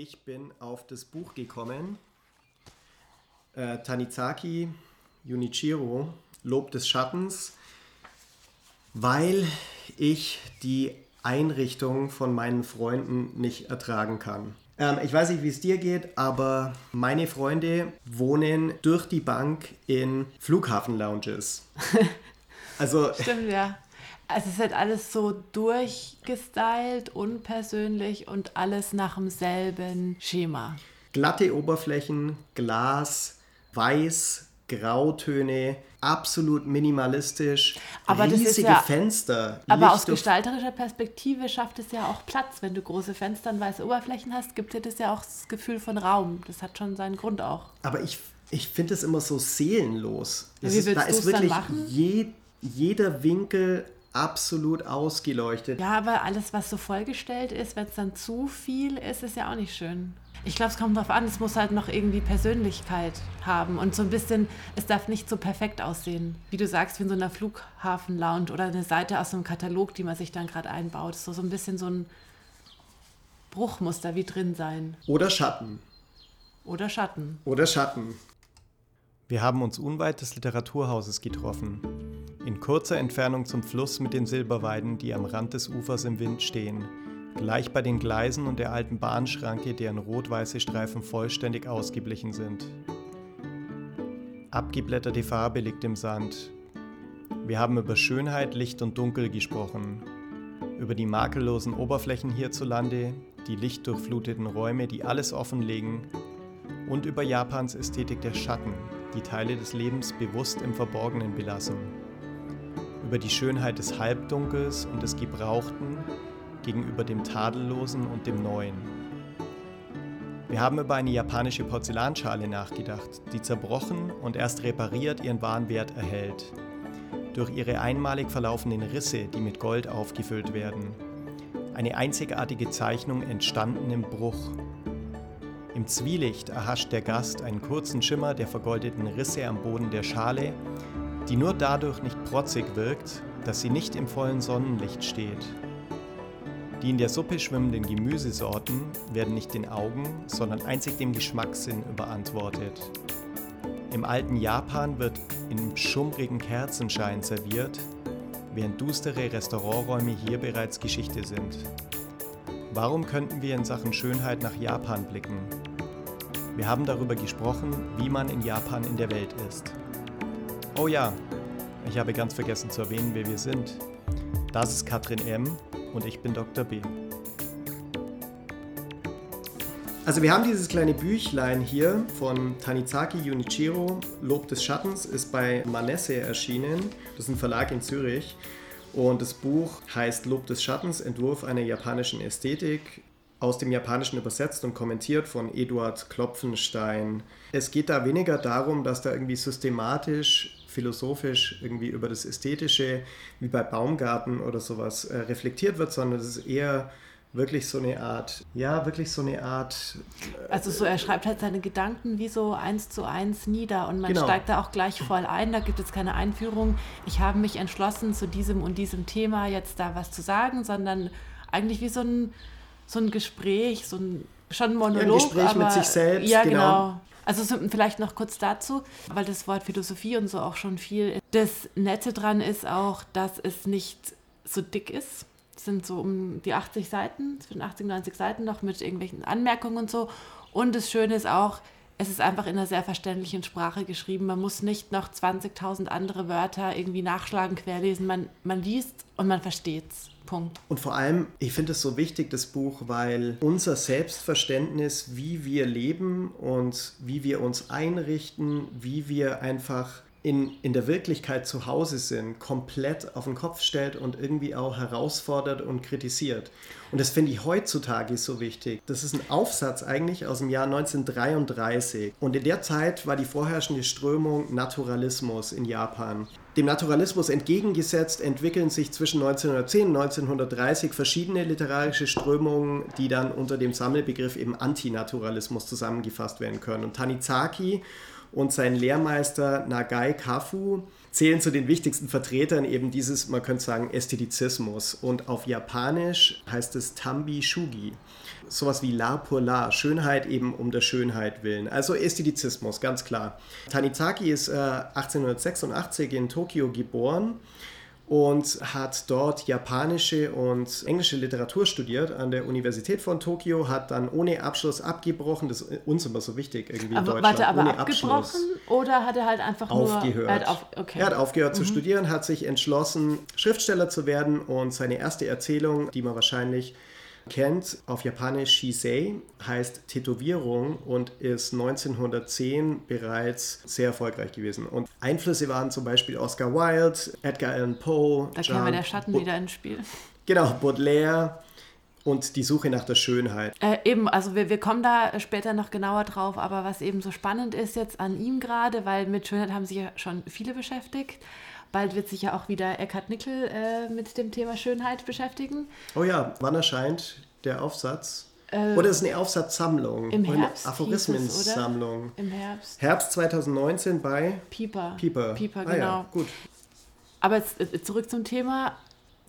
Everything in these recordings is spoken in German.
Ich bin auf das Buch gekommen. Äh, Tanizaki Junichiro, Lob des Schattens, weil ich die Einrichtung von meinen Freunden nicht ertragen kann. Ähm, ich weiß nicht, wie es dir geht, aber meine Freunde wohnen durch die Bank in Flughafenlounges. Also Stimmt, ja. Also es ist halt alles so durchgestylt, unpersönlich und alles nach demselben Schema. Glatte Oberflächen, Glas, Weiß, Grautöne, absolut minimalistisch, aber riesige ja, Fenster. Aber aus gestalterischer Perspektive schafft es ja auch Platz. Wenn du große Fenster und weiße Oberflächen hast, gibt dir das ja auch das Gefühl von Raum. Das hat schon seinen Grund auch. Aber ich, ich finde es immer so seelenlos. Wie willst ist, da ist wirklich je, jeder Winkel absolut ausgeleuchtet. Ja, aber alles, was so vollgestellt ist, wenn es dann zu viel ist, ist ja auch nicht schön. Ich glaube, es kommt darauf an, es muss halt noch irgendwie Persönlichkeit haben und so ein bisschen, es darf nicht so perfekt aussehen. Wie du sagst, wie in so einer Flughafen-Lounge oder eine Seite aus einem Katalog, die man sich dann gerade einbaut. So, so ein bisschen so ein Bruchmuster wie drin sein. Oder Schatten. Oder Schatten. Oder Schatten. Wir haben uns unweit des Literaturhauses getroffen. In kurzer Entfernung zum Fluss mit den Silberweiden, die am Rand des Ufers im Wind stehen gleich bei den Gleisen und der alten Bahnschranke, deren rot-weiße Streifen vollständig ausgeblichen sind. Abgeblätterte Farbe liegt im Sand. Wir haben über Schönheit, Licht und Dunkel gesprochen, über die makellosen Oberflächen hierzulande, die lichtdurchfluteten Räume, die alles offenlegen, und über Japans Ästhetik der Schatten, die Teile des Lebens bewusst im Verborgenen belassen, über die Schönheit des Halbdunkels und des Gebrauchten, gegenüber dem Tadellosen und dem Neuen. Wir haben über eine japanische Porzellanschale nachgedacht, die zerbrochen und erst repariert ihren wahren Wert erhält. Durch ihre einmalig verlaufenden Risse, die mit Gold aufgefüllt werden. Eine einzigartige Zeichnung entstanden im Bruch. Im Zwielicht erhascht der Gast einen kurzen Schimmer der vergoldeten Risse am Boden der Schale, die nur dadurch nicht protzig wirkt, dass sie nicht im vollen Sonnenlicht steht. Die in der Suppe schwimmenden Gemüsesorten werden nicht den Augen, sondern einzig dem Geschmackssinn überantwortet. Im alten Japan wird in schummrigen Kerzenschein serviert, während düstere Restauranträume hier bereits Geschichte sind. Warum könnten wir in Sachen Schönheit nach Japan blicken? Wir haben darüber gesprochen, wie man in Japan in der Welt ist. Oh ja, ich habe ganz vergessen zu erwähnen, wer wir sind. Das ist Katrin M und ich bin Dr. B. Also wir haben dieses kleine Büchlein hier von Tanizaki Junichiro, Lob des Schattens, ist bei Manesse erschienen. Das ist ein Verlag in Zürich. Und das Buch heißt Lob des Schattens, Entwurf einer japanischen Ästhetik, aus dem Japanischen übersetzt und kommentiert von Eduard Klopfenstein. Es geht da weniger darum, dass da irgendwie systematisch philosophisch irgendwie über das Ästhetische, wie bei Baumgarten oder sowas, äh, reflektiert wird, sondern es ist eher wirklich so eine Art, ja, wirklich so eine Art. Äh, also so, er schreibt halt seine Gedanken wie so eins zu eins nieder und man genau. steigt da auch gleich voll ein, da gibt es keine Einführung. Ich habe mich entschlossen, zu diesem und diesem Thema jetzt da was zu sagen, sondern eigentlich wie so ein, so ein Gespräch, so ein schon ein Monolog. Ja, ein Gespräch aber, mit sich selbst. Ja, genau. genau. Also vielleicht noch kurz dazu, weil das Wort Philosophie und so auch schon viel. Das Nette dran ist auch, dass es nicht so dick ist. Es sind so um die 80 Seiten, zwischen 80 und 90 Seiten noch mit irgendwelchen Anmerkungen und so. Und das Schöne ist auch, es ist einfach in einer sehr verständlichen Sprache geschrieben. Man muss nicht noch 20.000 andere Wörter irgendwie nachschlagen, querlesen. Man, man liest und man versteht es. Punkt. Und vor allem, ich finde es so wichtig, das Buch, weil unser Selbstverständnis, wie wir leben und wie wir uns einrichten, wie wir einfach in, in der Wirklichkeit zu Hause sind, komplett auf den Kopf stellt und irgendwie auch herausfordert und kritisiert. Und das finde ich heutzutage so wichtig. Das ist ein Aufsatz eigentlich aus dem Jahr 1933. Und in der Zeit war die vorherrschende Strömung Naturalismus in Japan. Dem Naturalismus entgegengesetzt entwickeln sich zwischen 1910 und 1930 verschiedene literarische Strömungen, die dann unter dem Sammelbegriff eben Antinaturalismus zusammengefasst werden können. Und Tanizaki und sein Lehrmeister Nagai Kafu zählen zu den wichtigsten Vertretern eben dieses, man könnte sagen, Ästhetizismus. Und auf Japanisch heißt es Tambi Shugi. Sowas wie La pour La, Schönheit eben um der Schönheit willen. Also Ästhetizismus, ganz klar. Tanizaki ist äh, 1886 in Tokio geboren und hat dort japanische und englische Literatur studiert an der Universität von Tokio, hat dann ohne Abschluss abgebrochen, das ist uns immer so wichtig irgendwie aber, in Deutschland. Warte, aber ohne abgebrochen Abschluss. oder hat er halt einfach aufgehört. nur... Er hat, auf, okay. er hat aufgehört zu studieren, hat sich entschlossen, Schriftsteller zu werden und seine erste Erzählung, die man wahrscheinlich kennt, auf Japanisch Shisei, heißt Tätowierung und ist 1910 bereits sehr erfolgreich gewesen. Und Einflüsse waren zum Beispiel Oscar Wilde, Edgar Allan Poe, da käme der Schatten wieder ins Spiel. Genau, Baudelaire und die Suche nach der Schönheit. Äh, eben, also wir, wir kommen da später noch genauer drauf, aber was eben so spannend ist jetzt an ihm gerade, weil mit Schönheit haben sich ja schon viele beschäftigt. Bald wird sich ja auch wieder Eckhard Nickel äh, mit dem Thema Schönheit beschäftigen. Oh ja, wann erscheint der Aufsatz? Oder ist es eine Aufsatzsammlung? Im Herbst Aphorismensammlung. Im Herbst. Herbst 2019 bei Pieper. Pieper. Pieper, Ah genau. ja, gut. Aber jetzt äh, zurück zum Thema.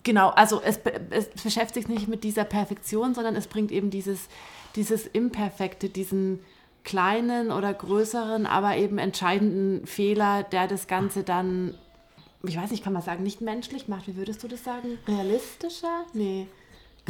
Genau, also es, es beschäftigt sich nicht mit dieser Perfektion, sondern es bringt eben dieses, dieses Imperfekte, diesen kleinen oder größeren, aber eben entscheidenden Fehler, der das Ganze dann, ich weiß nicht, kann man sagen, nicht menschlich macht. Wie würdest du das sagen? Realistischer? Nee.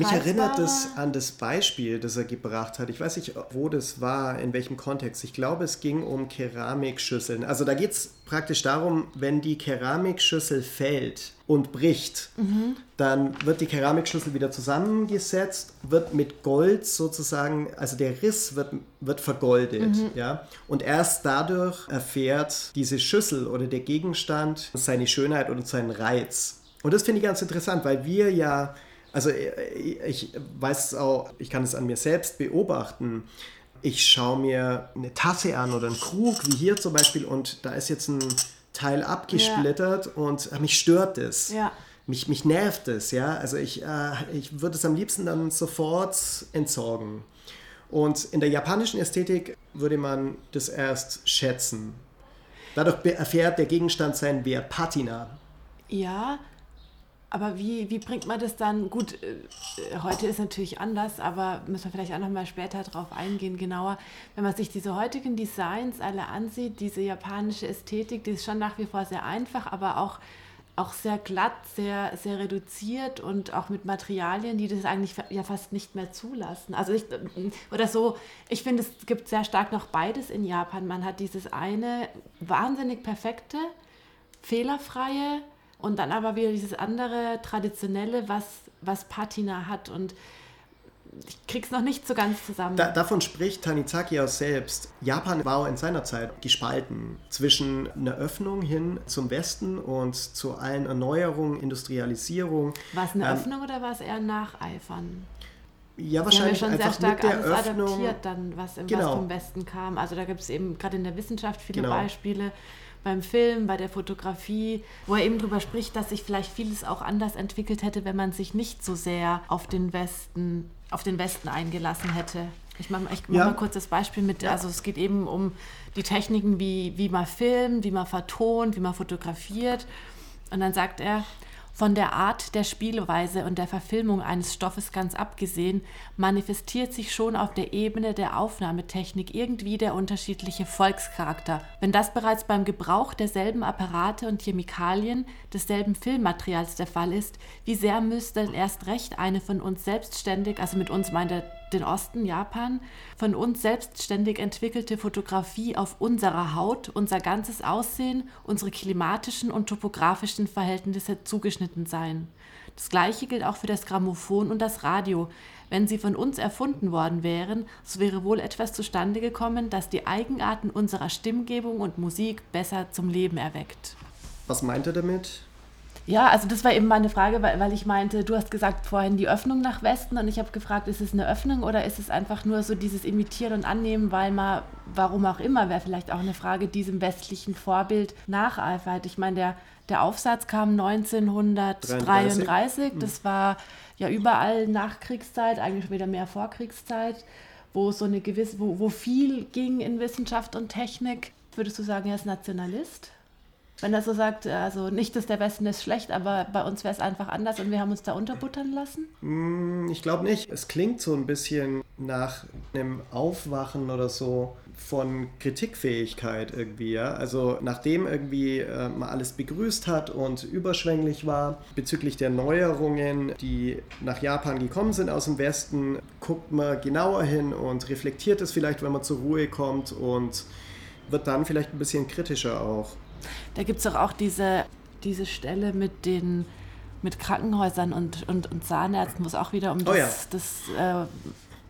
Mich erinnert es an das Beispiel, das er gebracht hat. Ich weiß nicht, wo das war, in welchem Kontext. Ich glaube, es ging um Keramikschüsseln. Also da geht es praktisch darum, wenn die Keramikschüssel fällt und bricht, Mhm. dann wird die Keramikschüssel wieder zusammengesetzt, wird mit Gold sozusagen, also der Riss wird, wird vergoldet. Mhm. Ja? Und erst dadurch erfährt diese Schüssel oder der Gegenstand seine Schönheit und seinen Reiz. Und das finde ich ganz interessant, weil wir ja also äh, ich weiß es auch, ich kann es an mir selbst beobachten. Ich schaue mir eine Tasse an oder einen Krug, wie hier zum Beispiel, und da ist jetzt ein Teil abgesplittert und äh, mich stört es. Ja. Mich, mich nervt es, ja. Also ich, äh, ich würde es am liebsten dann sofort entsorgen. Und in der japanischen Ästhetik würde man das erst schätzen. Dadurch erfährt der Gegenstand seinen Wert, Patina. Ja, aber wie, wie bringt man das dann? Gut, äh, heute ist natürlich anders, aber müssen wir vielleicht auch noch mal später drauf eingehen, genauer. Wenn man sich diese heutigen Designs alle ansieht, diese japanische Ästhetik, die ist schon nach wie vor sehr einfach, aber auch, auch sehr glatt, sehr, sehr reduziert und auch mit Materialien, die das eigentlich ja fast nicht mehr zulassen. Also ich, oder so, ich finde, es gibt sehr stark noch beides in Japan. Man hat dieses eine wahnsinnig perfekte, fehlerfreie und dann aber wieder dieses andere traditionelle, was, was Patina hat. Und ich krieg's noch nicht so ganz zusammen. Da, davon spricht Tanizaki auch selbst. Japan war in seiner Zeit gespalten zwischen einer Öffnung hin zum Westen und zu allen Erneuerungen, Industrialisierung. war es eine Ähm, Öffnung oder war es eher Nacheifern? Ja, Sie haben ja wahrscheinlich schon sehr einfach stark mit der alles Öffnung. adaptiert, dann, was, im- Genau. Westen kam. Also da gibt es eben gerade in der Wissenschaft viele Genau. Beispiele. Beim Film, bei der Fotografie, wo er eben drüber spricht, dass sich vielleicht vieles auch anders entwickelt hätte, wenn man sich nicht so sehr auf den Westen, auf den Westen eingelassen hätte. Ich mache mach Ja. mal kurz das Beispiel mit, also es geht eben um die Techniken, wie, wie man filmt, wie man vertont, wie man fotografiert. Und dann sagt er, von der Art der Spielweise und der Verfilmung eines Stoffes ganz abgesehen, manifestiert sich schon auf der Ebene der Aufnahmetechnik irgendwie der unterschiedliche Volkscharakter. Wenn das bereits beim Gebrauch derselben Apparate und Chemikalien, desselben Filmmaterials der Fall ist, wie sehr müsste erst recht eine von uns selbstständig, also mit uns meint er den Osten, Japan, von uns selbstständig entwickelte Fotografie auf unserer Haut, unser ganzes Aussehen, unsere klimatischen und topografischen Verhältnisse zugeschnitten sein. Das gleiche gilt auch für das Grammophon und das Radio. Wenn sie von uns erfunden worden wären, so wäre wohl etwas zustande gekommen, das die Eigenarten unserer Stimmgebung und Musik besser zum Leben erweckt. Was meint er damit? Ja, also das war eben meine Frage, weil, weil ich meinte, du hast gesagt vorhin die Öffnung nach Westen und ich habe gefragt, ist es eine Öffnung oder ist es einfach nur so dieses Imitieren und Annehmen, weil man, warum auch immer, wäre vielleicht auch eine Frage, diesem westlichen Vorbild nacheifert. Ich meine, der, der Aufsatz kam 1933, das war ja überall Nachkriegszeit, eigentlich wieder mehr Vorkriegszeit, wo so eine gewisse, wo, wo viel ging in Wissenschaft und Technik. würdest du sagen, er ist Nationalist? Wenn er so sagt, also nicht, dass der Westen ist schlecht, aber bei uns wäre es einfach anders und wir haben uns da unterbuttern lassen? Hm, ich glaube nicht. Es klingt so ein bisschen nach einem Aufwachen oder so von Kritikfähigkeit irgendwie. Ja? Also nachdem irgendwie äh, man alles begrüßt hat und überschwänglich war bezüglich der Neuerungen, die nach Japan gekommen sind aus dem Westen, guckt man genauer hin und reflektiert es vielleicht, wenn man zur Ruhe kommt und wird dann vielleicht ein bisschen kritischer auch. Da gibt es doch auch diese, diese Stelle mit den mit Krankenhäusern und, und, und Zahnärzten, wo es auch wieder um das, oh ja. das äh,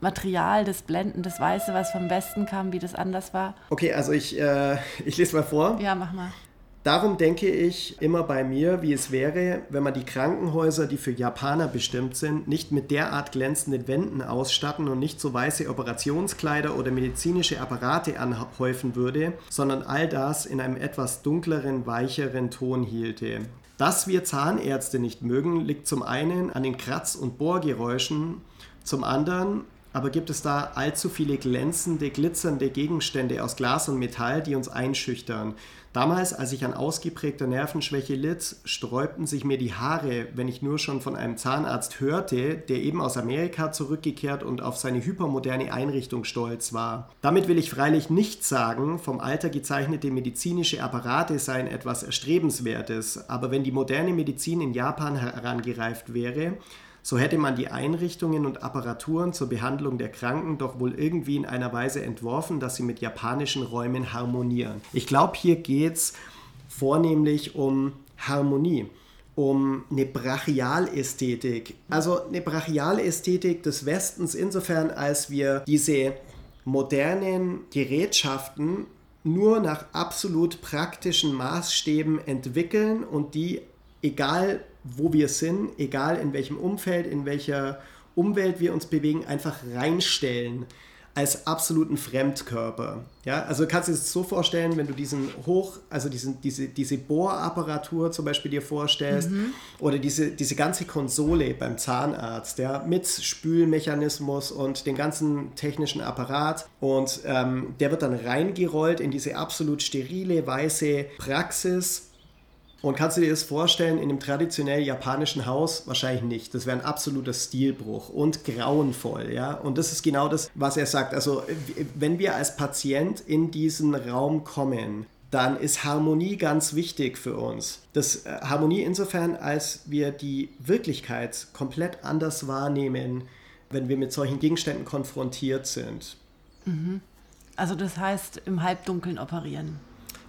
Material, das Blenden, das Weiße, was vom Westen kam, wie das anders war? Okay, also ich, äh, ich lese mal vor. Ja, mach mal. Darum denke ich immer bei mir, wie es wäre, wenn man die Krankenhäuser, die für Japaner bestimmt sind, nicht mit derart glänzenden Wänden ausstatten und nicht so weiße Operationskleider oder medizinische Apparate anhäufen würde, sondern all das in einem etwas dunkleren, weicheren Ton hielte. Dass wir Zahnärzte nicht mögen, liegt zum einen an den Kratz- und Bohrgeräuschen, zum anderen aber gibt es da allzu viele glänzende, glitzernde Gegenstände aus Glas und Metall, die uns einschüchtern? Damals, als ich an ausgeprägter Nervenschwäche litt, sträubten sich mir die Haare, wenn ich nur schon von einem Zahnarzt hörte, der eben aus Amerika zurückgekehrt und auf seine hypermoderne Einrichtung stolz war. Damit will ich freilich nicht sagen, vom Alter gezeichnete medizinische Apparate seien etwas Erstrebenswertes, aber wenn die moderne Medizin in Japan herangereift wäre, so hätte man die Einrichtungen und Apparaturen zur Behandlung der Kranken doch wohl irgendwie in einer Weise entworfen, dass sie mit japanischen Räumen harmonieren. Ich glaube, hier geht es vornehmlich um Harmonie um eine Brachialästhetik. Also eine Brachialästhetik des Westens insofern, als wir diese modernen Gerätschaften nur nach absolut praktischen Maßstäben entwickeln und die, egal wo wir sind, egal in welchem Umfeld, in welcher Umwelt wir uns bewegen, einfach reinstellen als absoluten Fremdkörper. Ja, also kannst du es so vorstellen, wenn du diesen Hoch, also diesen, diese, diese Bohrapparatur zum Beispiel dir vorstellst mhm. oder diese, diese ganze Konsole beim Zahnarzt, ja, mit Spülmechanismus und den ganzen technischen Apparat und ähm, der wird dann reingerollt in diese absolut sterile, weiße Praxis und kannst du dir das vorstellen, in einem traditionell japanischen Haus? Wahrscheinlich nicht. Das wäre ein absoluter Stilbruch und grauenvoll, ja. Und das ist genau das, was er sagt. Also, wenn wir als Patient in diesen Raum kommen, dann ist Harmonie ganz wichtig für uns. Das äh, Harmonie insofern, als wir die Wirklichkeit komplett anders wahrnehmen, wenn wir mit solchen Gegenständen konfrontiert sind. Mhm. Also das heißt, im Halbdunkeln operieren.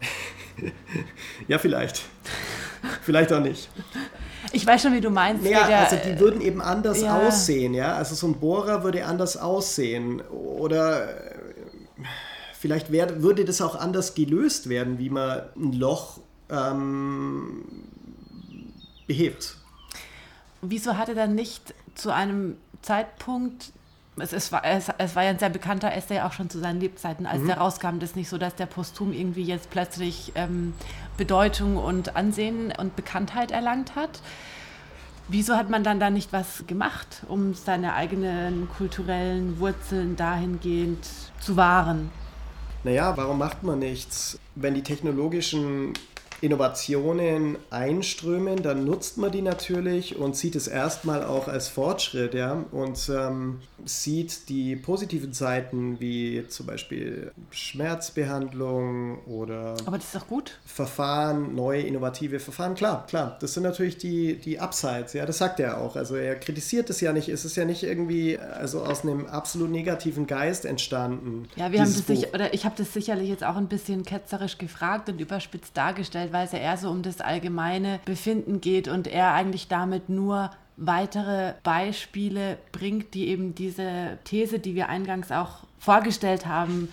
ja, vielleicht. vielleicht auch nicht. Ich weiß schon, wie du meinst. Ja, also die würden eben anders ja. aussehen, ja. Also so ein Bohrer würde anders aussehen. Oder äh, vielleicht wär, würde das auch anders gelöst werden, wie man ein Loch ähm, behebt. Wieso hat er dann nicht zu einem Zeitpunkt es, war, es, es, war ja ein sehr bekannter Essay auch schon zu seinen Lebzeiten, als mhm. der rauskam. Das ist nicht so, dass der posthum irgendwie jetzt plötzlich ähm, Bedeutung und Ansehen und Bekanntheit erlangt hat. Wieso hat man dann da nicht was gemacht, um seine eigenen kulturellen Wurzeln dahingehend zu wahren? Naja, warum macht man nichts? Wenn die technologischen Innovationen einströmen, dann nutzt man die natürlich und sieht es erstmal auch als Fortschritt, ja, und ähm, sieht die positiven Seiten wie zum Beispiel Schmerzbehandlung oder Aber das ist doch gut. Verfahren, neue innovative Verfahren, klar, klar, das sind natürlich die, die Upsides, ja, das sagt er auch. Also er kritisiert es ja nicht, es ist ja nicht irgendwie also aus einem absolut negativen Geist entstanden. Ja, wir haben das sich, oder ich habe das sicherlich jetzt auch ein bisschen ketzerisch gefragt und überspitzt dargestellt weil es ja eher so um das allgemeine Befinden geht und er eigentlich damit nur weitere Beispiele bringt, die eben diese These, die wir eingangs auch vorgestellt haben,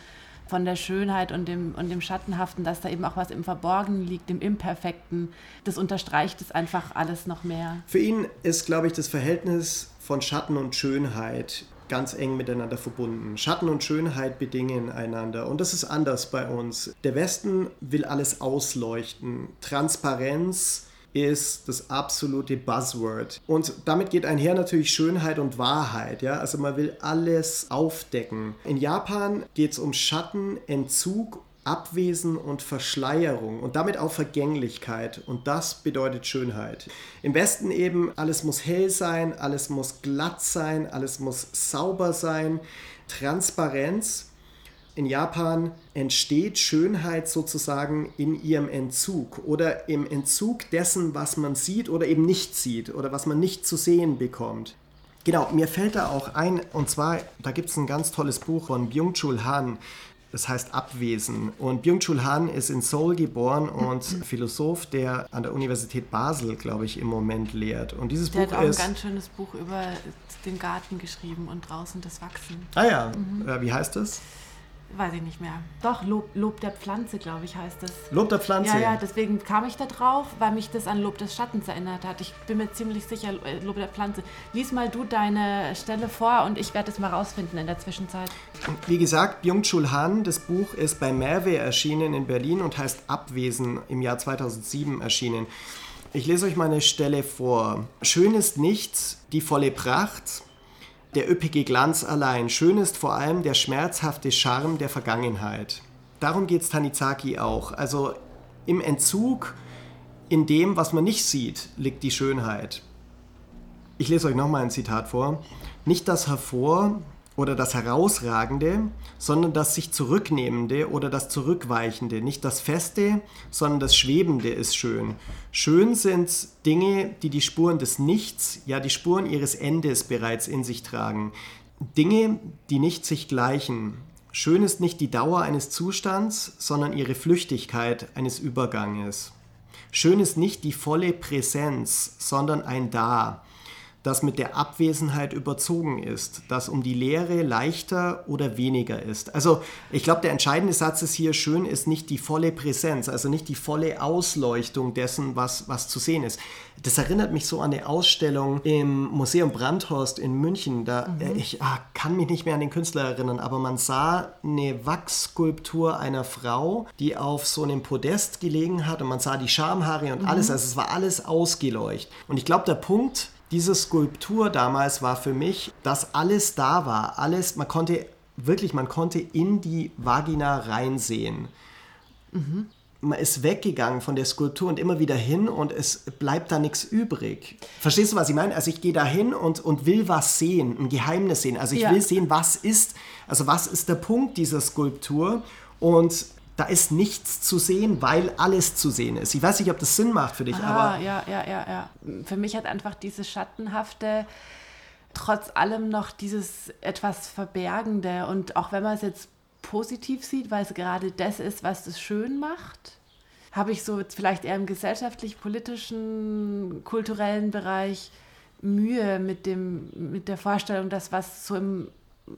von der Schönheit und dem, und dem Schattenhaften, dass da eben auch was im Verborgenen liegt, im Imperfekten. Das unterstreicht es einfach alles noch mehr. Für ihn ist, glaube ich, das Verhältnis von Schatten und Schönheit ganz eng miteinander verbunden. Schatten und Schönheit bedingen einander und das ist anders bei uns. Der Westen will alles ausleuchten. Transparenz ist das absolute Buzzword. Und damit geht einher natürlich Schönheit und Wahrheit. Ja? Also man will alles aufdecken. In Japan geht es um Schattenentzug Abwesen und Verschleierung und damit auch Vergänglichkeit. Und das bedeutet Schönheit. Im Westen eben, alles muss hell sein, alles muss glatt sein, alles muss sauber sein, Transparenz. In Japan entsteht Schönheit sozusagen in ihrem Entzug oder im Entzug dessen, was man sieht oder eben nicht sieht oder was man nicht zu sehen bekommt. Genau, mir fällt da auch ein, und zwar, da gibt es ein ganz tolles Buch von Byung-Chul Han, das heißt Abwesen. Und Byung-Chul Han ist in Seoul geboren und Philosoph, der an der Universität Basel, glaube ich, im Moment lehrt. Und dieses der Buch hat auch ist. ein ganz schönes Buch über den Garten geschrieben und draußen das Wachsen. Ah ja, äh, wie heißt das? Weiß ich nicht mehr. Doch, Lob, Lob der Pflanze, glaube ich, heißt das. Lob der Pflanze. Ja, ja, deswegen kam ich da drauf, weil mich das an Lob des Schattens erinnert hat. Ich bin mir ziemlich sicher, äh, Lob der Pflanze. Lies mal du deine Stelle vor und ich werde es mal rausfinden in der Zwischenzeit. Wie gesagt, Byung-Chul Han, das Buch ist bei Merve erschienen in Berlin und heißt Abwesen im Jahr 2007 erschienen. Ich lese euch mal eine Stelle vor. Schön ist nichts, die volle Pracht, der üppige Glanz allein. Schön ist vor allem der schmerzhafte Charme der Vergangenheit. Darum geht es Tanizaki auch. Also im Entzug, in dem, was man nicht sieht, liegt die Schönheit. Ich lese euch nochmal ein Zitat vor. Nicht das Hervor oder das Herausragende, sondern das sich Zurücknehmende oder das Zurückweichende. Nicht das Feste, sondern das Schwebende ist schön. Schön sind Dinge, die die Spuren des Nichts, ja die Spuren ihres Endes bereits in sich tragen. Dinge, die nicht sich gleichen. Schön ist nicht die Dauer eines Zustands, sondern ihre Flüchtigkeit eines Überganges. Schön ist nicht die volle Präsenz, sondern ein Da, das mit der Abwesenheit überzogen ist, das um die Leere leichter oder weniger ist. Also ich glaube, der entscheidende Satz ist hier, schön ist nicht die volle Präsenz, also nicht die volle Ausleuchtung dessen, was, was zu sehen ist. Das erinnert mich so an eine Ausstellung im Museum Brandhorst in München. Da, äh, Ich ah, kann mich nicht mehr an den Künstler erinnern, aber man sah eine Wachsskulptur einer Frau, die auf so einem Podest gelegen hat und man sah die Schamhaare und alles. Also es war alles ausgeleuchtet. Und ich glaube, der Punkt, diese Skulptur damals war für mich, dass alles da war. Alles, man konnte wirklich, man konnte in die Vagina reinsehen. Man ist weggegangen von der Skulptur und immer wieder hin und es bleibt da nichts übrig. Verstehst du, was ich meine? Also ich gehe da hin und, und will was sehen, ein Geheimnis sehen. Also ich Ja. will sehen, was ist, also was ist der Punkt dieser Skulptur und da ist nichts zu sehen, weil alles zu sehen ist. Ich weiß nicht, ob das Sinn macht für dich, Ah, aber ja, ja, ja, ja. Für mich hat einfach dieses Schattenhafte trotz allem noch dieses etwas Verbergende. Und auch wenn man es jetzt positiv sieht, weil es gerade das ist, was es schön macht, habe ich so vielleicht eher im gesellschaftlich-politischen, kulturellen Bereich Mühe mit, dem, mit der Vorstellung, dass was so im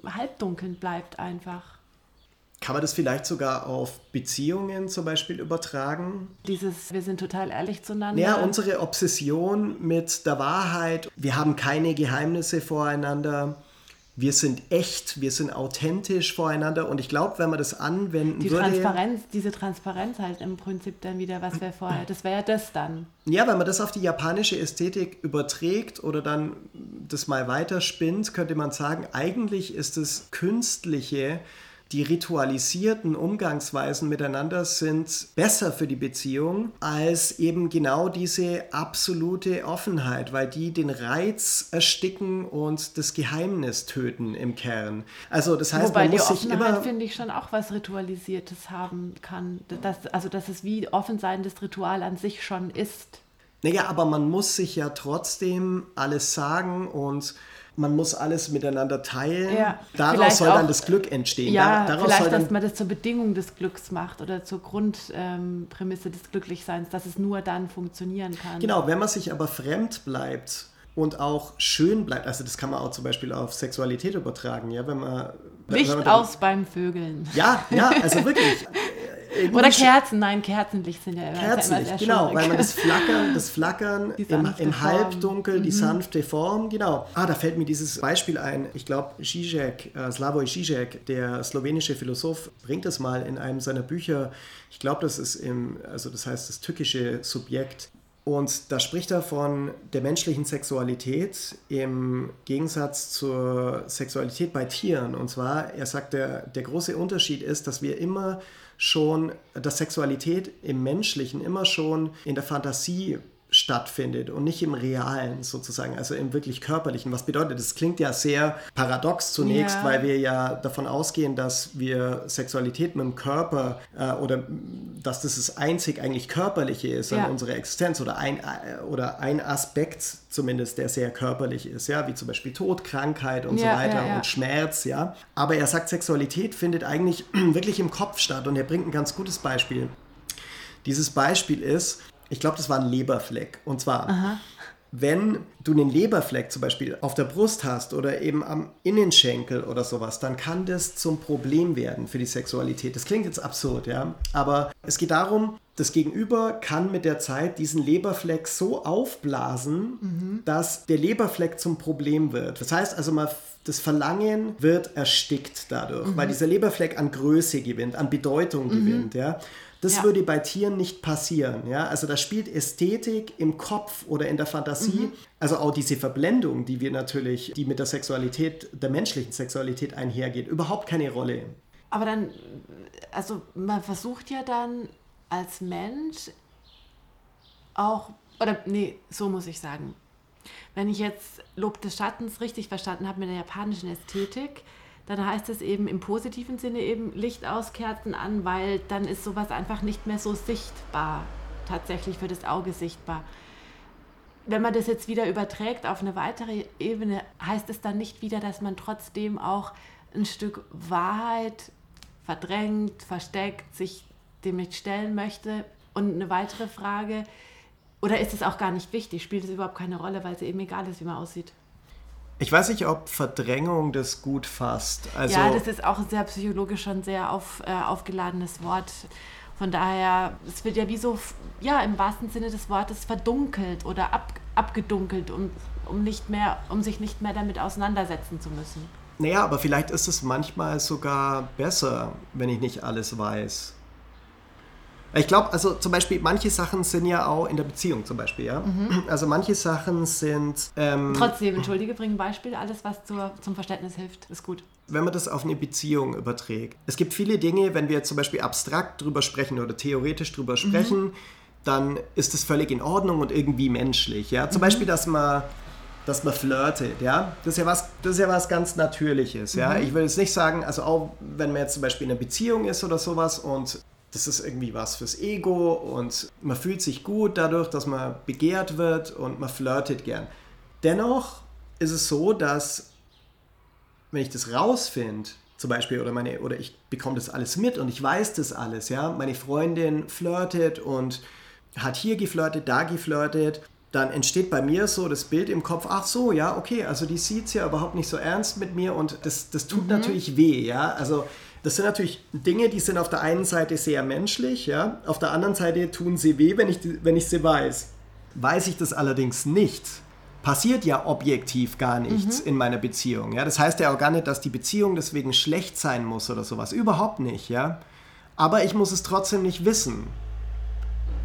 Halbdunkeln bleibt einfach. Kann man das vielleicht sogar auf Beziehungen zum Beispiel übertragen? Dieses, wir sind total ehrlich zueinander. Ja, unsere Obsession mit der Wahrheit. Wir haben keine Geheimnisse voreinander. Wir sind echt, wir sind authentisch voreinander. Und ich glaube, wenn man das anwenden Die würde. Transparenz, diese Transparenz halt im Prinzip dann wieder, was wir vorher, das wäre ja das dann. Ja, wenn man das auf die japanische Ästhetik überträgt oder dann das mal weiterspinnt, könnte man sagen, eigentlich ist das Künstliche, die ritualisierten Umgangsweisen miteinander sind besser für die Beziehung als eben genau diese absolute Offenheit, weil die den Reiz ersticken und das Geheimnis töten im Kern. Also das heißt, Wobei man die muss sich Offenheit, immer... finde ich, schon auch was Ritualisiertes haben kann. Das, also, dass es wie Offensein das Ritual an sich schon ist. Naja, aber man muss sich ja trotzdem alles sagen und man muss alles miteinander teilen. Ja, Daraus vielleicht soll dann auch- das Glück entstehen. Ja, Da- daraus vielleicht, dass man das zur Bedingung des Glücks macht oder zur Grundprämisse ähm, des Glücklichseins, dass es nur dann funktionieren kann. genau, wenn man sich aber fremd bleibt und auch schön bleibt, also das kann man auch zum Beispiel auf Sexualität übertragen, ja, wenn man... wenn Licht man dann- aus beim Vögeln. Ja, ja, also wirklich. Äh, Oder Kerzen, nein, Kerzenlicht sind ja immer, Kerzenlicht, genau, weil man das Flackern, das Flackern im, im Form. Mhm. Halbdunkel, die sanfte Form, genau. Ah, da fällt mir dieses Beispiel ein. Ich glaube, Žižek, äh, Slavoj Žižek, der slowenische Philosoph, bringt das mal in einem seiner Bücher. Ich glaube, das ist im, also das heißt das tückische Subjekt. Und da spricht er von der menschlichen Sexualität im Gegensatz zur Sexualität bei Tieren. Und zwar, er sagt, der, der große Unterschied ist, dass wir immer schon, dass Sexualität im Menschlichen immer schon in der Fantasie stattfindet und nicht im Realen sozusagen, also im wirklich körperlichen. Was bedeutet, das klingt ja sehr paradox zunächst, ja. weil wir ja davon ausgehen, dass wir Sexualität mit dem Körper äh, oder dass das das einzig eigentlich körperliche ist ja. an unserer Existenz oder ein, äh, oder ein Aspekt zumindest, der sehr körperlich ist, ja, wie zum Beispiel Tod, Krankheit und ja, so weiter und Schmerz, ja. Aber er sagt, Sexualität findet eigentlich wirklich im Kopf statt und er bringt ein ganz gutes Beispiel. Dieses Beispiel ist, ich glaube, das war ein Leberfleck. Und zwar, Aha. wenn du einen Leberfleck zum Beispiel auf der Brust hast oder eben am Innenschenkel oder sowas, dann kann das zum Problem werden für die Sexualität. Das klingt jetzt absurd, ja. Aber es geht darum, das Gegenüber kann mit der Zeit diesen Leberfleck so aufblasen, mhm. dass der Leberfleck zum Problem wird. Das heißt also mal, das Verlangen wird erstickt dadurch, mhm. weil dieser Leberfleck an Größe gewinnt, an Bedeutung mhm. gewinnt, ja. Das ja. würde bei Tieren nicht passieren. Ja? Also da spielt Ästhetik im Kopf oder in der Fantasie, mhm. also auch diese Verblendung, die wir natürlich, die mit der Sexualität, der menschlichen Sexualität einhergeht, überhaupt keine Rolle. Aber dann, also man versucht ja dann als Mensch auch, oder nee, so muss ich sagen, wenn ich jetzt Lob des Schattens richtig verstanden habe mit der japanischen Ästhetik, dann heißt es eben im positiven Sinne eben Licht aus, Kerzen an, weil dann ist sowas einfach nicht mehr so sichtbar, tatsächlich für das Auge sichtbar. Wenn man das jetzt wieder überträgt auf eine weitere Ebene, heißt es dann nicht wieder, dass man trotzdem auch ein Stück Wahrheit verdrängt, versteckt, sich dem nicht stellen möchte? Und eine weitere Frage, oder ist es auch gar nicht wichtig? Spielt es überhaupt keine Rolle, weil es eben egal ist, wie man aussieht? Ich weiß nicht, ob Verdrängung das gut fasst. Also ja, das ist auch ein sehr psychologisch schon sehr auf, äh, aufgeladenes Wort. Von daher, es wird ja wie so, ja, im wahrsten Sinne des Wortes verdunkelt oder ab, abgedunkelt, um, um, nicht mehr, um sich nicht mehr damit auseinandersetzen zu müssen. Naja, aber vielleicht ist es manchmal sogar besser, wenn ich nicht alles weiß. Ich glaube, also zum Beispiel, manche Sachen sind ja auch in der Beziehung zum Beispiel, ja. Mhm. Also manche Sachen sind. Ähm, Trotzdem, entschuldige, bring ein Beispiel. Alles, was zur, zum Verständnis hilft, ist gut. Wenn man das auf eine Beziehung überträgt. Es gibt viele Dinge, wenn wir zum Beispiel abstrakt drüber sprechen oder theoretisch drüber mhm. sprechen, mhm. dann ist das völlig in Ordnung und irgendwie menschlich, ja. Zum mhm. Beispiel, dass man dass man flirtet, ja. Das ist ja was, das ist ja was ganz Natürliches, ja. Mhm. Ich will jetzt nicht sagen, also auch wenn man jetzt zum Beispiel in einer Beziehung ist oder sowas und das ist irgendwie was fürs Ego und man fühlt sich gut dadurch, dass man begehrt wird und man flirtet gern. Dennoch ist es so, dass wenn ich das rausfinde, zum Beispiel, oder, meine, oder ich bekomme das alles mit und ich weiß das alles, ja, meine Freundin flirtet und hat hier geflirtet, da geflirtet, dann entsteht bei mir so das Bild im Kopf, ach so, ja, okay, also die sieht es ja überhaupt nicht so ernst mit mir und das, das tut mhm. natürlich weh, ja, also das sind natürlich Dinge, die sind auf der einen Seite sehr menschlich, ja, auf der anderen Seite tun sie weh, wenn ich, wenn ich sie weiß. Weiß ich das allerdings nicht, passiert ja objektiv gar nichts mhm. in meiner Beziehung. Ja? Das heißt ja auch gar nicht, dass die Beziehung deswegen schlecht sein muss oder sowas. Überhaupt nicht, ja. Aber ich muss es trotzdem nicht wissen.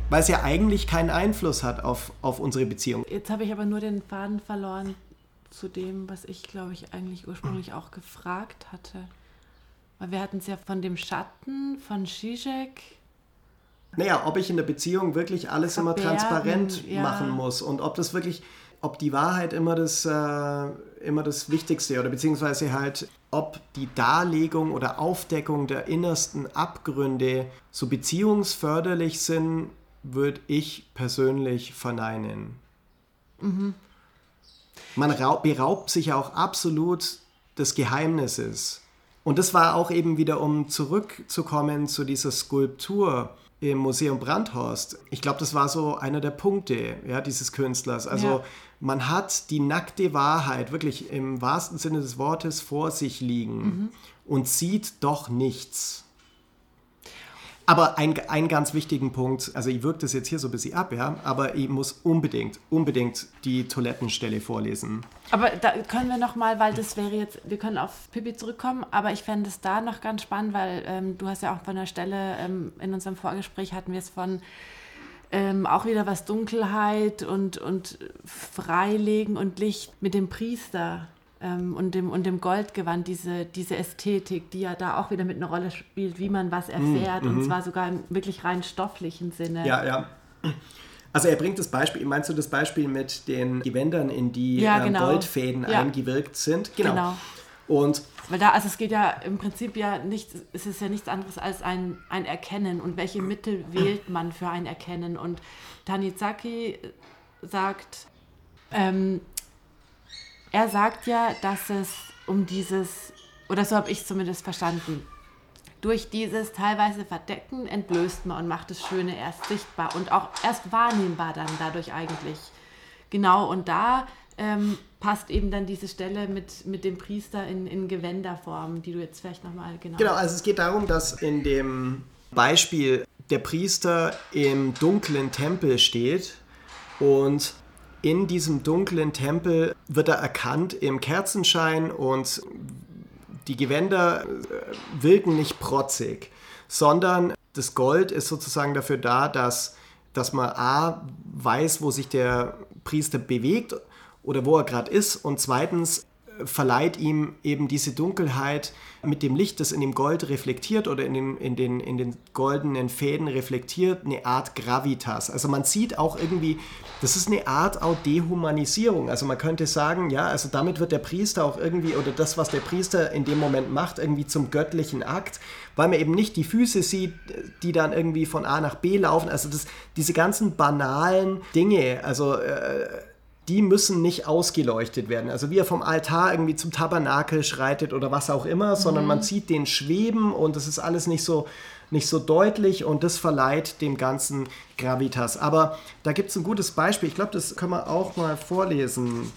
Weil es ja eigentlich keinen Einfluss hat auf, auf unsere Beziehung. Jetzt habe ich aber nur den Faden verloren zu dem, was ich, glaube ich, eigentlich ursprünglich auch gefragt hatte. Weil wir hatten es ja von dem Schatten, von Zizek. Naja, ob ich in der Beziehung wirklich alles Verbergen, immer transparent ja. machen muss und ob das wirklich, ob die Wahrheit immer das, äh, immer das Wichtigste oder beziehungsweise halt, ob die Darlegung oder Aufdeckung der innersten Abgründe so beziehungsförderlich sind, würde ich persönlich verneinen. Mhm. Man beraubt sich auch absolut des Geheimnisses. Und das war auch eben wieder, um zurückzukommen zu dieser Skulptur im Museum Brandhorst. Ich glaube, das war so einer der Punkte ja, dieses Künstlers. Also ja. man hat die nackte Wahrheit wirklich im wahrsten Sinne des Wortes vor sich liegen mhm. und sieht doch nichts. Aber ein, ein ganz wichtigen Punkt, also ich wirke das jetzt hier so ein bisschen ab, ja, aber ich muss unbedingt, unbedingt die Toilettenstelle vorlesen. Aber da können wir nochmal, weil das wäre jetzt, wir können auf Pippi zurückkommen, aber ich fände es da noch ganz spannend, weil ähm, du hast ja auch von der Stelle, ähm, in unserem Vorgespräch hatten wir es von ähm, auch wieder was Dunkelheit und, und Freilegen und Licht mit dem Priester ähm, und, dem, und dem Goldgewand, diese, diese Ästhetik, die ja da auch wieder mit einer Rolle spielt, wie man was erfährt mhm. und zwar sogar im wirklich rein stofflichen Sinne. Ja, ja. Also er bringt das Beispiel, meinst du das Beispiel mit den Gewändern, in die ja, ähm, genau. Goldfäden ja. eingewirkt sind? Genau. genau. Und weil da, also es geht ja im Prinzip ja nicht, es ist ja nichts anderes als ein, ein Erkennen und welche Mittel wählt man für ein Erkennen. Und Tanizaki sagt, ähm, er sagt ja, dass es um dieses, oder so habe ich zumindest verstanden, durch dieses teilweise Verdecken entblößt man und macht das Schöne erst sichtbar und auch erst wahrnehmbar dann dadurch eigentlich. Genau, und da ähm, passt eben dann diese Stelle mit, mit dem Priester in, in Gewänderform, die du jetzt vielleicht nochmal genau. Genau, also es geht darum, dass in dem Beispiel der Priester im dunklen Tempel steht und in diesem dunklen Tempel wird er erkannt im Kerzenschein und die Gewänder äh, wirken nicht protzig, sondern das Gold ist sozusagen dafür da, dass, dass man A weiß, wo sich der Priester bewegt oder wo er gerade ist und zweitens verleiht ihm eben diese Dunkelheit mit dem Licht, das in dem Gold reflektiert oder in den, in, den, in den goldenen Fäden reflektiert, eine Art Gravitas. Also man sieht auch irgendwie, das ist eine Art auch Dehumanisierung. Also man könnte sagen, ja, also damit wird der Priester auch irgendwie, oder das, was der Priester in dem Moment macht, irgendwie zum göttlichen Akt, weil man eben nicht die Füße sieht, die dann irgendwie von A nach B laufen. Also das, diese ganzen banalen Dinge, also... Äh, die müssen nicht ausgeleuchtet werden. Also wie er vom Altar irgendwie zum Tabernakel schreitet oder was auch immer, mhm. sondern man sieht den schweben und es ist alles nicht so, nicht so deutlich und das verleiht dem Ganzen Gravitas. Aber da gibt es ein gutes Beispiel, ich glaube, das können wir auch mal vorlesen.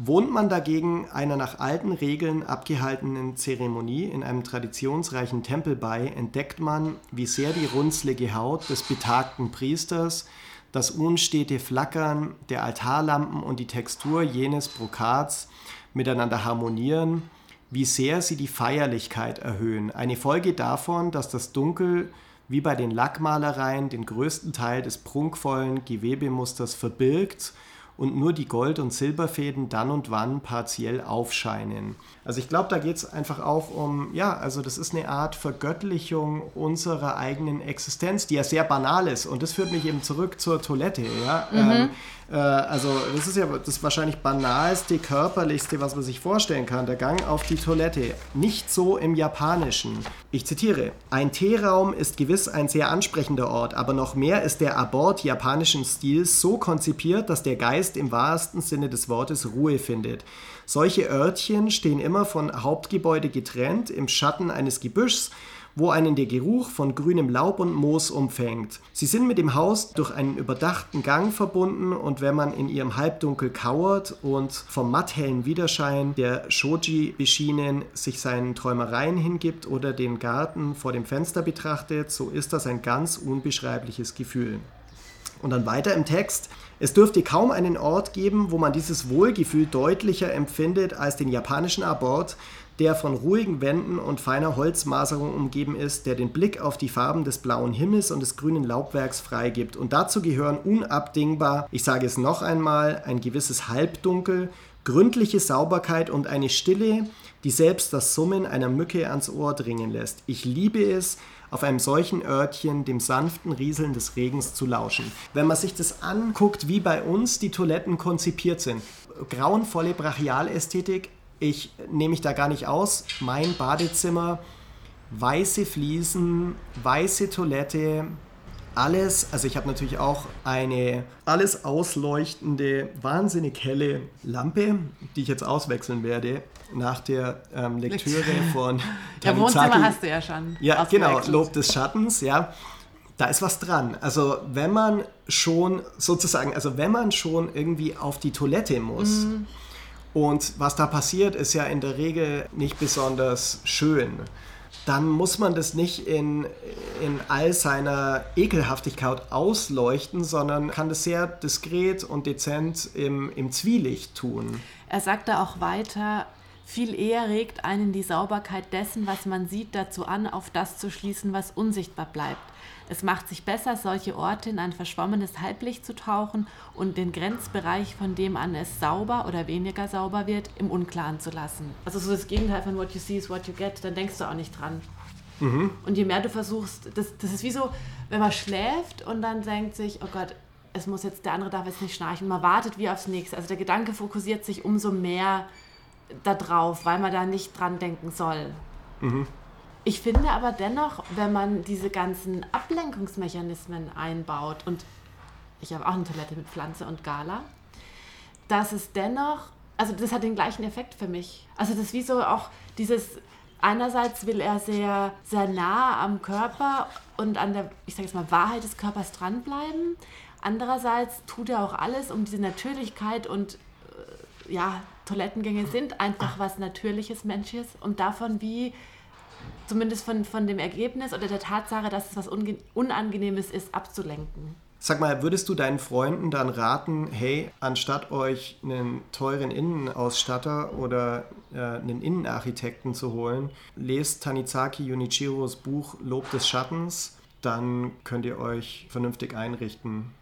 Wohnt man dagegen einer nach alten Regeln abgehaltenen Zeremonie in einem traditionsreichen Tempel bei, entdeckt man, wie sehr die runzlige Haut des betagten Priesters das unstete Flackern der Altarlampen und die Textur jenes Brokats miteinander harmonieren, wie sehr sie die Feierlichkeit erhöhen. Eine Folge davon, dass das Dunkel wie bei den Lackmalereien den größten Teil des prunkvollen Gewebemusters verbirgt und nur die Gold- und Silberfäden dann und wann partiell aufscheinen. Also ich glaube, da geht es einfach auch um, ja, also das ist eine Art Vergöttlichung unserer eigenen Existenz, die ja sehr banal ist. Und das führt mich eben zurück zur Toilette. Ja? Mhm. Ähm, äh, also das ist ja das wahrscheinlich banalste, körperlichste, was man sich vorstellen kann, der Gang auf die Toilette. Nicht so im Japanischen. Ich zitiere, ein Teeraum ist gewiss ein sehr ansprechender Ort, aber noch mehr ist der Abort japanischen Stils so konzipiert, dass der Geist im wahrsten Sinne des Wortes Ruhe findet. Solche Örtchen stehen immer von Hauptgebäude getrennt im Schatten eines Gebüschs, wo einen der Geruch von grünem Laub und Moos umfängt. Sie sind mit dem Haus durch einen überdachten Gang verbunden und wenn man in ihrem Halbdunkel kauert und vom matthellen Widerschein der Shoji beschienen sich seinen Träumereien hingibt oder den Garten vor dem Fenster betrachtet, so ist das ein ganz unbeschreibliches Gefühl. Und dann weiter im Text. Es dürfte kaum einen Ort geben, wo man dieses Wohlgefühl deutlicher empfindet als den japanischen Abort, der von ruhigen Wänden und feiner Holzmaserung umgeben ist, der den Blick auf die Farben des blauen Himmels und des grünen Laubwerks freigibt. Und dazu gehören unabdingbar, ich sage es noch einmal, ein gewisses Halbdunkel, gründliche Sauberkeit und eine Stille, die selbst das Summen einer Mücke ans Ohr dringen lässt. Ich liebe es, auf einem solchen Örtchen dem sanften Rieseln des Regens zu lauschen. Wenn man sich das anguckt, wie bei uns die Toiletten konzipiert sind, grauenvolle Brachialästhetik, ich nehme mich da gar nicht aus, mein Badezimmer, weiße Fliesen, weiße Toilette, alles, also ich habe natürlich auch eine alles ausleuchtende, wahnsinnig helle Lampe, die ich jetzt auswechseln werde nach der ähm, Lektüre von Ja, Wohnzimmer hast du ja schon. Ja, genau, Lob des Schattens, ja. Da ist was dran. Also wenn man schon sozusagen, also wenn man schon irgendwie auf die Toilette muss mhm. und was da passiert, ist ja in der Regel nicht besonders schön dann muss man das nicht in, in all seiner Ekelhaftigkeit ausleuchten, sondern kann das sehr diskret und dezent im, im Zwielicht tun. Er sagt da auch weiter, Viel eher regt einen die Sauberkeit dessen, was man sieht, dazu an, auf das zu schließen, was unsichtbar bleibt. Es macht sich besser, solche Orte in ein verschwommenes Halblicht zu tauchen und den Grenzbereich, von dem an es sauber oder weniger sauber wird, im Unklaren zu lassen. Also so das Gegenteil von what you see is what you get, dann denkst du auch nicht dran. Mhm. Und je mehr du versuchst, das, das ist wie so, wenn man schläft und dann denkt sich, oh Gott, es muss jetzt, der andere darf jetzt nicht schnarchen. Man wartet wie aufs nächste. Also der Gedanke fokussiert sich umso mehr darauf, weil man da nicht dran denken soll. Mhm. Ich finde aber dennoch, wenn man diese ganzen Ablenkungsmechanismen einbaut, und ich habe auch eine Toilette mit Pflanze und Gala, dass es dennoch, also das hat den gleichen Effekt für mich. Also das ist wie so auch dieses, einerseits will er sehr, sehr nah am Körper und an der, ich sage jetzt mal, Wahrheit des Körpers dranbleiben. Andererseits tut er auch alles, um diese Natürlichkeit und ja, Toilettengänge sind einfach was Natürliches, Menschliches und davon wie, zumindest von, von dem Ergebnis oder der Tatsache, dass es was Unangenehmes ist, abzulenken. Sag mal, würdest du deinen Freunden dann raten, hey, anstatt euch einen teuren Innenausstatter oder äh, einen Innenarchitekten zu holen, lest Tanizaki Junichiros Buch Lob des Schattens, dann könnt ihr euch vernünftig einrichten.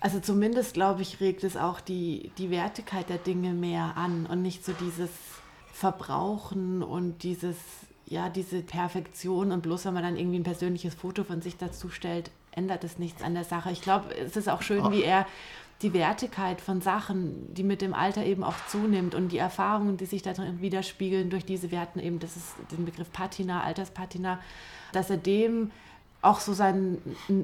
Also zumindest, glaube ich, regt es auch die, die Wertigkeit der Dinge mehr an und nicht so dieses Verbrauchen und dieses, ja, diese Perfektion und bloß wenn man dann irgendwie ein persönliches Foto von sich dazu stellt, ändert es nichts an der Sache. Ich glaube, es ist auch schön, wie er die Wertigkeit von Sachen, die mit dem Alter eben auch zunimmt und die Erfahrungen, die sich darin widerspiegeln durch diese Werten eben, das ist den Begriff Patina, Alterspatina, dass er dem auch so seinen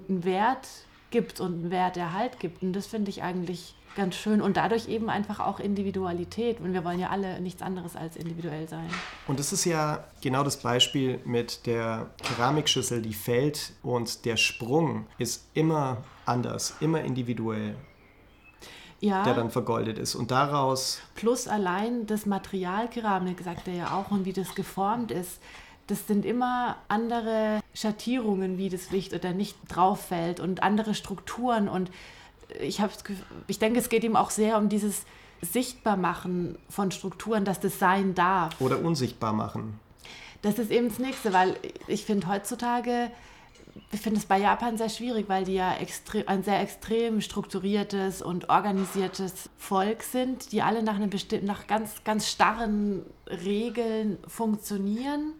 Wert gibt und einen Wert Erhalt gibt. Und das finde ich eigentlich ganz schön und dadurch eben einfach auch Individualität. Und wir wollen ja alle nichts anderes als individuell sein. Und das ist ja genau das Beispiel mit der Keramikschüssel, die fällt und der Sprung ist immer anders, immer individuell. Ja, der dann vergoldet ist. Und daraus. Plus allein das Material Keramik, sagt er ja auch, und wie das geformt ist das sind immer andere Schattierungen, wie das Licht oder nicht drauf fällt und andere Strukturen. Und ich, ich denke, es geht ihm auch sehr um dieses Sichtbarmachen von Strukturen, dass das sein darf. Oder unsichtbar machen. Das ist eben das Nächste, weil ich finde heutzutage, ich finde es bei Japan sehr schwierig, weil die ja ein sehr extrem strukturiertes und organisiertes Volk sind, die alle nach, einem nach ganz, ganz starren Regeln funktionieren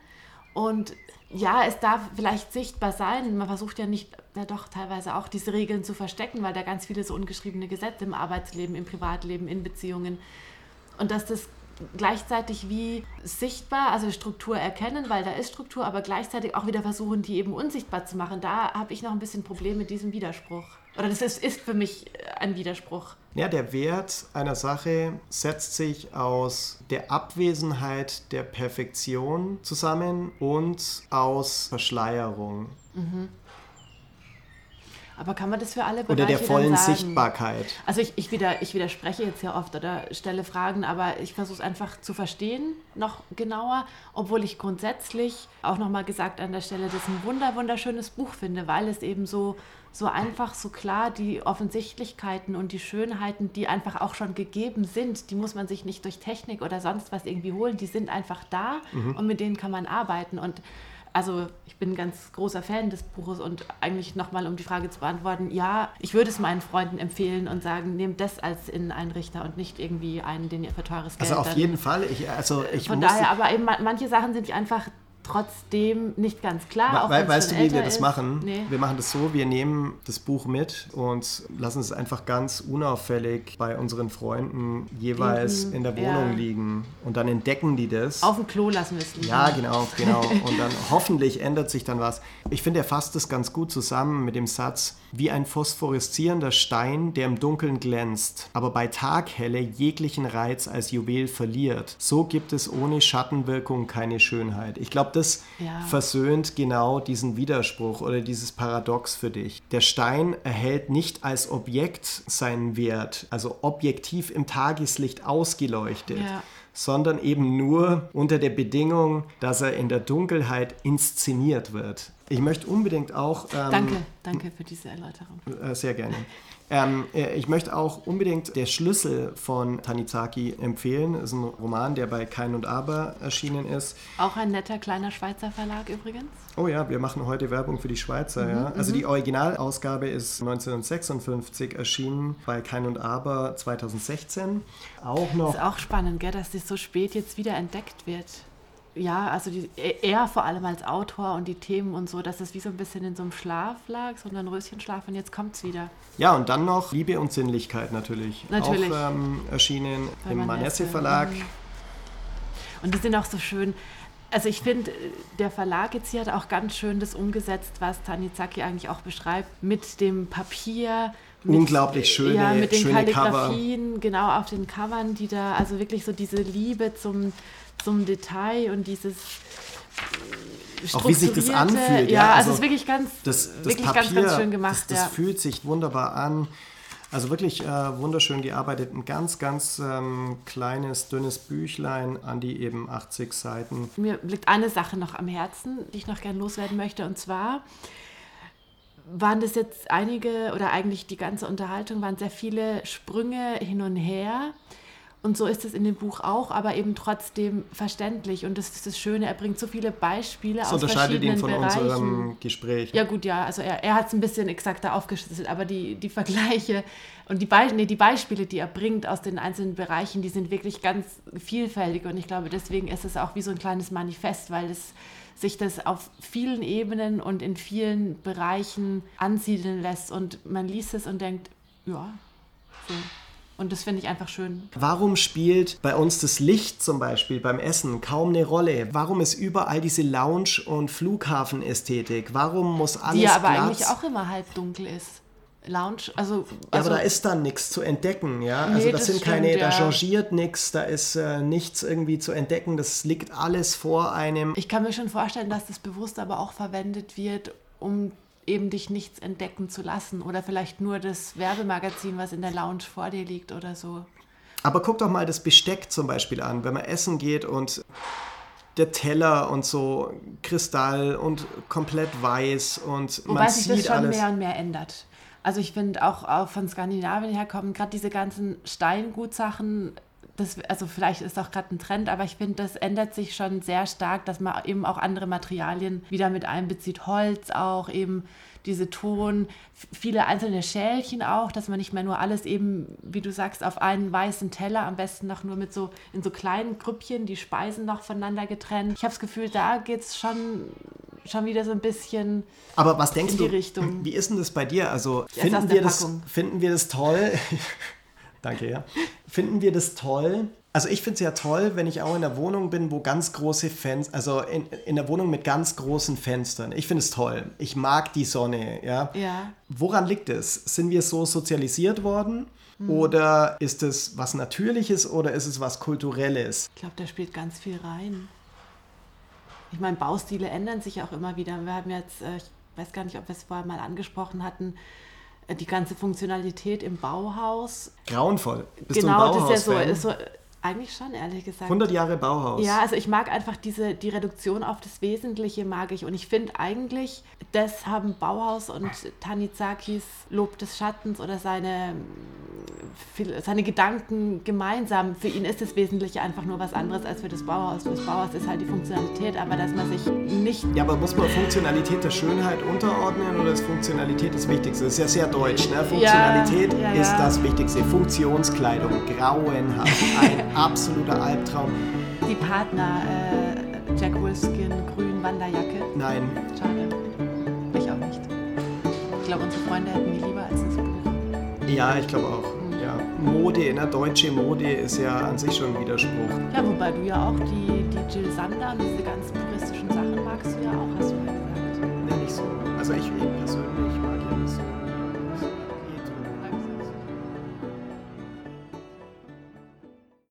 und ja, es darf vielleicht sichtbar sein. Man versucht ja nicht, ja doch teilweise auch diese Regeln zu verstecken, weil da ganz viele so ungeschriebene Gesetze im Arbeitsleben, im Privatleben, in Beziehungen. Und dass das gleichzeitig wie sichtbar, also Struktur erkennen, weil da ist Struktur, aber gleichzeitig auch wieder versuchen, die eben unsichtbar zu machen. Da habe ich noch ein bisschen Probleme mit diesem Widerspruch. Oder das ist, ist für mich ein Widerspruch. Ja, der Wert einer Sache setzt sich aus der Abwesenheit der Perfektion zusammen und aus Verschleierung. Mhm. Aber kann man das für alle Bereiche Oder der vollen Sichtbarkeit. Also ich, ich, wieder, ich widerspreche jetzt ja oft oder stelle Fragen, aber ich versuche es einfach zu verstehen, noch genauer, obwohl ich grundsätzlich auch nochmal gesagt an der Stelle, das ein wunder, wunderschönes Buch finde, weil es eben so, so einfach, so klar die Offensichtlichkeiten und die Schönheiten, die einfach auch schon gegeben sind, die muss man sich nicht durch Technik oder sonst was irgendwie holen, die sind einfach da mhm. und mit denen kann man arbeiten und also ich bin ein ganz großer Fan des Buches und eigentlich nochmal, um die Frage zu beantworten, ja, ich würde es meinen Freunden empfehlen und sagen, nehmt das als Inneneinrichter und nicht irgendwie einen, den ihr für teures Geld... Also auf jeden Fall. Ich, also ich Von daher, aber eben manche Sachen sind einfach trotzdem nicht ganz klar. We weißt du, wie wir das machen? Nee. Wir machen das so, wir nehmen das Buch mit und lassen es einfach ganz unauffällig bei unseren Freunden jeweils Liegen. in der Wohnung ja. liegen. Und dann entdecken die das. Auf dem Klo lassen wir es liegen. Ja, genau, genau. Und dann hoffentlich ändert sich dann was. Ich finde, er fasst das ganz gut zusammen mit dem Satz, wie ein phosphoreszierender Stein, der im Dunkeln glänzt, aber bei Taghelle jeglichen Reiz als Juwel verliert. So gibt es ohne Schattenwirkung keine Schönheit. Ich glaube, das ja. versöhnt genau diesen Widerspruch oder dieses Paradox für dich. Der Stein erhält nicht als Objekt seinen Wert, also objektiv im Tageslicht ausgeleuchtet. Ja sondern eben nur unter der Bedingung, dass er in der Dunkelheit inszeniert wird. Ich möchte unbedingt auch. Ähm, danke, danke für diese Erläuterung. Äh, sehr gerne. Ähm, äh, ich möchte auch unbedingt Der Schlüssel von Tanizaki empfehlen. Das ist ein Roman, der bei Kein und Aber erschienen ist. Auch ein netter kleiner Schweizer Verlag übrigens. Oh ja, wir machen heute Werbung für die Schweizer. Mhm, ja. Also die mhm. Originalausgabe ist 1956 erschienen, bei Kein und Aber 2016. Auch noch. Das ist auch spannend, gell, dass das so spät jetzt wieder entdeckt wird ja, also die, er vor allem als Autor und die Themen und so, dass es wie so ein bisschen in so einem Schlaf lag, so ein Röschenschlaf und jetzt kommt es wieder. Ja, und dann noch Liebe und Sinnlichkeit natürlich. Natürlich. Auch ähm, erschienen Bei im Manesse Verlag. Mhm. Und die sind auch so schön. Also ich finde, der Verlag jetzt hier hat auch ganz schön das umgesetzt, was Tanizaki eigentlich auch beschreibt, mit dem Papier, mit, unglaublich schöne, ja, mit den schöne Kalligrafien, Cover. genau auf den Covern, die da, also wirklich so diese Liebe zum, zum Detail und dieses auch wie sich das anfühlt. Ja, ja also, also, es ist wirklich ganz, das, das wirklich Papier, ganz, ganz schön gemacht. Das, das ja. fühlt sich wunderbar an. Also wirklich äh, wunderschön gearbeitet. Ein ganz, ganz ähm, kleines, dünnes Büchlein an die eben 80 Seiten. Mir liegt eine Sache noch am Herzen, die ich noch gerne loswerden möchte. Und zwar waren das jetzt einige oder eigentlich die ganze Unterhaltung waren sehr viele Sprünge hin und her. Und so ist es in dem Buch auch, aber eben trotzdem verständlich. Und das ist das Schöne, er bringt so viele Beispiele das aus unterscheidet ihn von Bereichen. unserem Gespräch. Ja gut, ja, also er, er hat es ein bisschen exakter aufgeschlüsselt, aber die, die Vergleiche und die, Be nee, die Beispiele, die er bringt aus den einzelnen Bereichen, die sind wirklich ganz vielfältig. Und ich glaube, deswegen ist es auch wie so ein kleines Manifest, weil es sich das auf vielen Ebenen und in vielen Bereichen ansiedeln lässt. Und man liest es und denkt, ja, so. Und das finde ich einfach schön. Warum spielt bei uns das Licht zum Beispiel beim Essen kaum eine Rolle? Warum ist überall diese Lounge- und Flughafenästhetik? Warum muss alles Die ja aber Glas eigentlich auch immer halb dunkel ist. Lounge, also, also ja, aber da ist dann nichts zu entdecken, ja. Also nee, das, das sind stimmt, keine, ja. da changiert nichts, da ist äh, nichts irgendwie zu entdecken, das liegt alles vor einem. Ich kann mir schon vorstellen, dass das bewusst aber auch verwendet wird, um eben dich nichts entdecken zu lassen oder vielleicht nur das Werbemagazin, was in der Lounge vor dir liegt oder so. Aber guck doch mal das Besteck zum Beispiel an, wenn man essen geht und der Teller und so Kristall und komplett weiß und Wobei man sich sieht das schon alles. mehr und mehr ändert. Also ich finde auch, auch von Skandinavien her kommen gerade diese ganzen Steingutsachen das, also vielleicht ist auch gerade ein Trend, aber ich finde, das ändert sich schon sehr stark, dass man eben auch andere Materialien wieder mit einbezieht. Holz auch, eben diese Ton, viele einzelne Schälchen auch, dass man nicht mehr nur alles eben, wie du sagst, auf einen weißen Teller, am besten noch nur mit so in so kleinen Grüppchen, die Speisen noch voneinander getrennt. Ich habe das Gefühl, da geht es schon schon wieder so ein bisschen Aber was denkst in die du, Richtung. Wie ist denn das bei dir? Also finden wir, das, finden wir das toll? Danke, ja. Finden wir das toll? Also ich finde es ja toll, wenn ich auch in der Wohnung bin, wo ganz große Fenster, also in, in der Wohnung mit ganz großen Fenstern. Ich finde es toll. Ich mag die Sonne, ja. ja. Woran liegt es? Sind wir so sozialisiert worden? Hm. Oder ist es was Natürliches oder ist es was Kulturelles? Ich glaube, da spielt ganz viel rein. Ich meine, Baustile ändern sich auch immer wieder. Wir haben jetzt, äh, ich weiß gar nicht, ob wir es vorher mal angesprochen hatten, die ganze Funktionalität im Bauhaus. Grauenvoll. Bist genau, das ist ja so, so, eigentlich schon, ehrlich gesagt. 100 Jahre Bauhaus. Ja, also ich mag einfach diese, die Reduktion auf das Wesentliche mag ich. Und ich finde eigentlich, das haben Bauhaus und Tanizakis Lob des Schattens oder seine, seine Gedanken gemeinsam. Für ihn ist das Wesentliche einfach nur was anderes als für das Bauhaus. Für das Bauhaus ist halt die Funktionalität, aber dass man sich nicht... Ja, aber muss man Funktionalität der Schönheit unterordnen oder ist Funktionalität das Wichtigste? Das ist ja sehr deutsch, ne? Funktionalität ja, ja, ja. ist das Wichtigste. Funktionskleidung, grauenhaft. Ein absoluter Albtraum. Die Partner, äh, Jack Wolfskin, grün Wanderjacke. Nein. Schade. Ich auch nicht. Ich glaube, unsere Freunde hätten mich lieber als das Buch. Ja, ich glaube auch. Mhm. Ja. Mode, ne? deutsche Mode ist ja an sich schon ein Widerspruch. Ja, wobei du ja auch die, die Jill Sander und diese ganzen puristischen Sachen magst du ja auch, hast du ja gesagt. Nee, nicht so. Also ich, ich persönlich